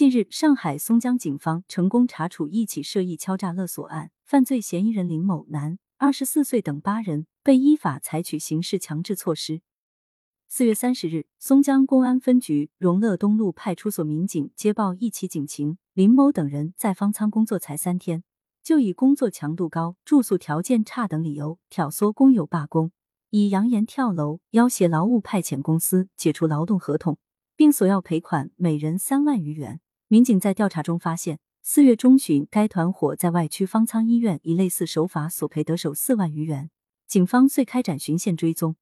近日，上海松江警方成功查处一起涉意敲诈勒索案，犯罪嫌疑人林某男二十四岁等八人被依法采取刑事强制措施。四月三十日，松江公安分局荣乐东路派出所民警接报一起警情，林某等人在方舱工作才三天，就以工作强度高、住宿条件差等理由挑唆工友罢工，以扬言跳楼要挟劳务派遣公司解除劳动合同，并索要赔款每人三万余元。民警在调查中发现，四月中旬该团伙在外区方舱医院以类似手法索赔得手四万余元，警方遂开展巡线追踪。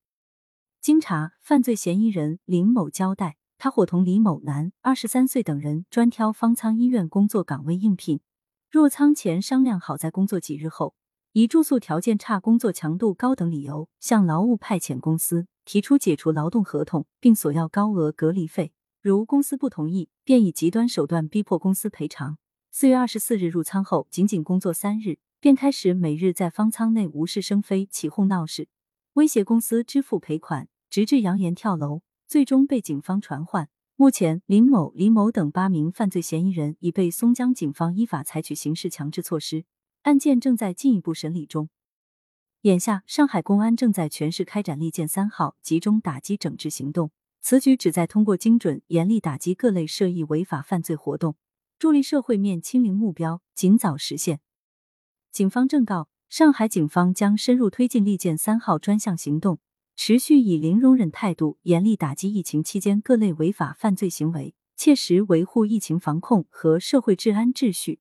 经查，犯罪嫌疑人林某交代，他伙同李某男二十三岁等人专挑方舱医院工作岗位应聘，入仓前商量好，在工作几日后，以住宿条件差、工作强度高等理由，向劳务派遣公司提出解除劳动合同，并索要高额隔离费。如公司不同意，便以极端手段逼迫公司赔偿。四月二十四日入仓后，仅仅工作三日，便开始每日在方舱内无事生非、起哄闹事。威胁公司支付赔款，直至扬言跳楼，最终被警方传唤。目前，林某、李某等八名犯罪嫌疑人已被松江警方依法采取刑事强制措施，案件正在进一步审理中。眼下，上海公安正在全市开展“利剑三号”集中打击整治行动，此举旨在通过精准、严厉打击各类涉疫违法犯罪活动，助力社会面清零目标尽早实现。警方正告。上海警方将深入推进“利剑三号”专项行动，持续以零容忍态度严厉打击疫情期间各类违法犯罪行为，切实维护疫情防控和社会治安秩序。